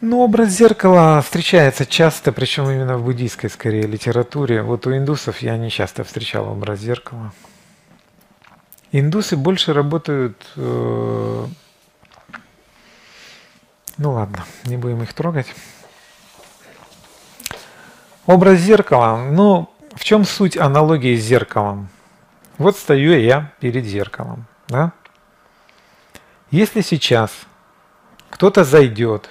Ну, образ зеркала встречается часто, причем именно в буддийской, скорее, литературе. Вот у индусов я не часто встречал образ зеркала. Индусы больше работают... Э, ну ладно, не будем их трогать. Образ зеркала. Ну, в чем суть аналогии с зеркалом? Вот стою я перед зеркалом. Да? Если сейчас кто-то зайдет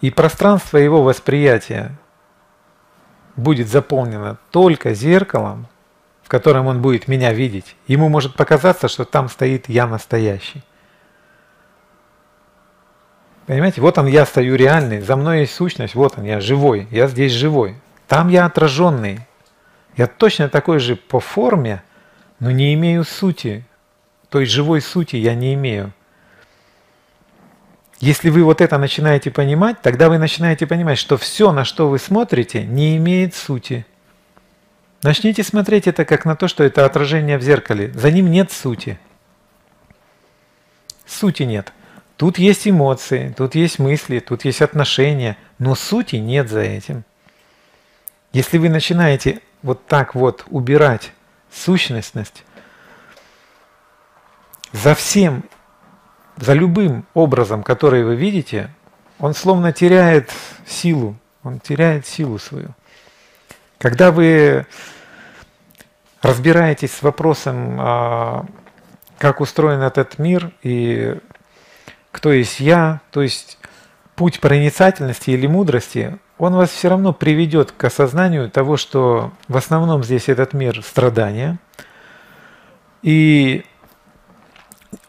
и пространство его восприятия будет заполнено только зеркалом, в котором он будет меня видеть, ему может показаться, что там стоит я настоящий. Понимаете, вот он, я стою реальный, за мной есть сущность, вот он, я живой, я здесь живой. Там я отраженный. Я точно такой же по форме, но не имею сути. Той живой сути я не имею. Если вы вот это начинаете понимать, тогда вы начинаете понимать, что все, на что вы смотрите, не имеет сути. Начните смотреть это как на то, что это отражение в зеркале. За ним нет сути. Сути нет. Тут есть эмоции, тут есть мысли, тут есть отношения, но сути нет за этим. Если вы начинаете вот так вот убирать сущностность, за всем за любым образом, который вы видите, он словно теряет силу, он теряет силу свою. Когда вы разбираетесь с вопросом, а, как устроен этот мир и кто есть я, то есть путь проницательности или мудрости, он вас все равно приведет к осознанию того, что в основном здесь этот мир страдания. И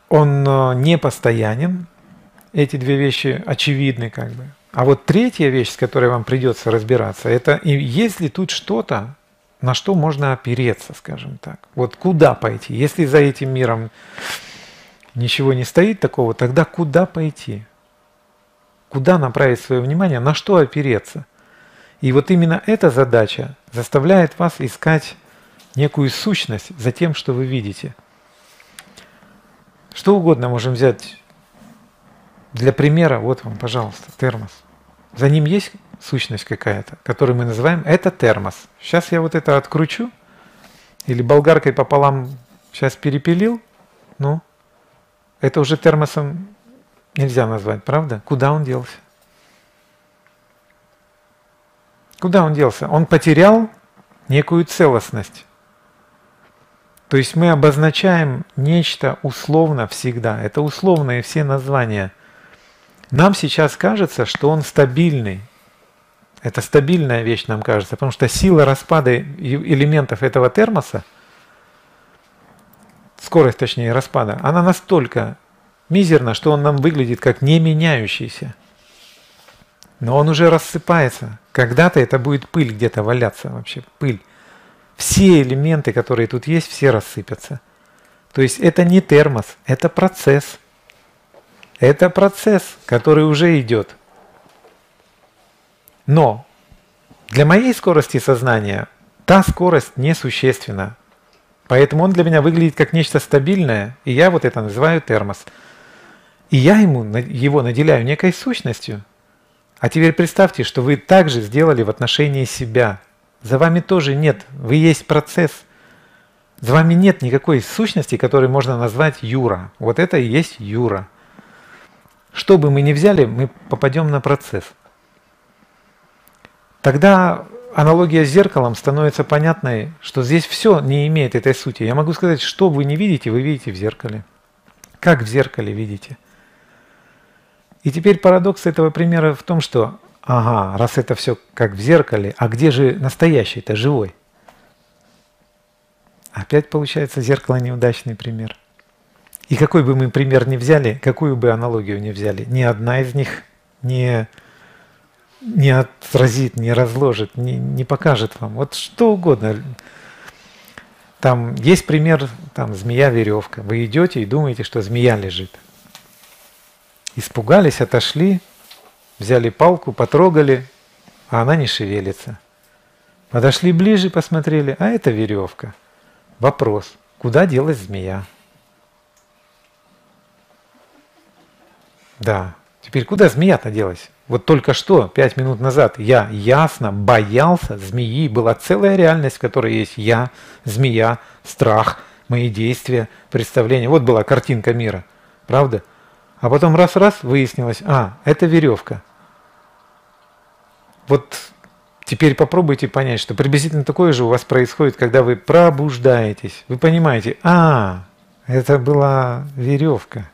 он э, не постоянен, эти две вещи очевидны как бы. А вот третья вещь, с которой вам придется разбираться, это есть ли тут что-то, на что можно опереться, скажем так. Вот куда пойти? Если за этим миром ничего не стоит такого, тогда куда пойти? Куда направить свое внимание, на что опереться? И вот именно эта задача заставляет вас искать некую сущность за тем, что вы видите – что угодно можем взять для примера. Вот вам, пожалуйста, термос. За ним есть сущность какая-то, которую мы называем это термос. Сейчас я вот это откручу или болгаркой пополам сейчас перепилил. Ну, это уже термосом нельзя назвать, правда? Куда он делся? Куда он делся? Он потерял некую целостность. То есть мы обозначаем нечто условно всегда. Это условные все названия. Нам сейчас кажется, что он стабильный. Это стабильная вещь нам кажется, потому что сила распада элементов этого термоса, скорость точнее распада, она настолько мизерна, что он нам выглядит как не меняющийся. Но он уже рассыпается. Когда-то это будет пыль где-то валяться вообще, пыль все элементы, которые тут есть, все рассыпятся. То есть это не термос, это процесс. Это процесс, который уже идет. Но для моей скорости сознания та скорость несущественна. Поэтому он для меня выглядит как нечто стабильное, и я вот это называю термос. И я ему, его наделяю некой сущностью. А теперь представьте, что вы также сделали в отношении себя – за вами тоже нет. Вы есть процесс. За вами нет никакой сущности, которую можно назвать Юра. Вот это и есть Юра. Что бы мы ни взяли, мы попадем на процесс. Тогда аналогия с зеркалом становится понятной, что здесь все не имеет этой сути. Я могу сказать, что вы не видите, вы видите в зеркале. Как в зеркале видите. И теперь парадокс этого примера в том, что Ага, раз это все как в зеркале, а где же настоящий-то живой? Опять получается зеркало неудачный пример. И какой бы мы пример ни взяли, какую бы аналогию ни взяли, ни одна из них не, не отразит, не разложит, не, не покажет вам. Вот что угодно. Там есть пример, там змея-веревка. Вы идете и думаете, что змея лежит. Испугались, отошли, Взяли палку, потрогали, а она не шевелится. Подошли ближе, посмотрели, а это веревка. Вопрос, куда делась змея? Да, теперь куда змея-то делась? Вот только что, пять минут назад, я ясно боялся змеи. Была целая реальность, в которой есть я, змея, страх, мои действия, представления. Вот была картинка мира. Правда? А потом раз-раз выяснилось, а, это веревка. Вот теперь попробуйте понять, что приблизительно такое же у вас происходит, когда вы пробуждаетесь. Вы понимаете, а, это была веревка.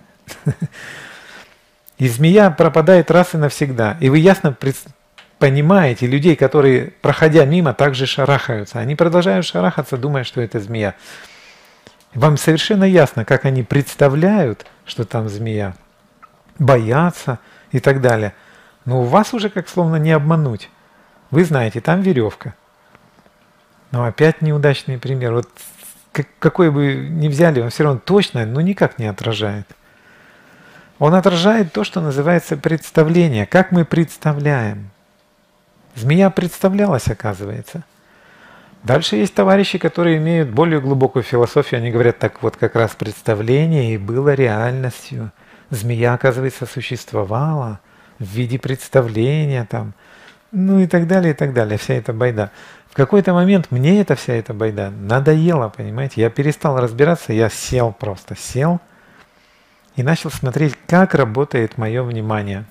И змея пропадает раз и навсегда. И вы ясно понимаете людей, которые, проходя мимо, также шарахаются. Они продолжают шарахаться, думая, что это змея. Вам совершенно ясно, как они представляют, что там змея, боятся и так далее. Но у вас уже как словно не обмануть. Вы знаете, там веревка. Но опять неудачный пример. Вот какой бы ни взяли, он все равно точно, но никак не отражает. Он отражает то, что называется представление. Как мы представляем. Змея представлялась, оказывается. Дальше есть товарищи, которые имеют более глубокую философию. Они говорят, так вот как раз представление и было реальностью. Змея, оказывается, существовала в виде представления там. Ну и так далее, и так далее. Вся эта байда. В какой-то момент мне эта вся эта байда надоела, понимаете. Я перестал разбираться, я сел просто, сел – и начал смотреть, как работает мое внимание.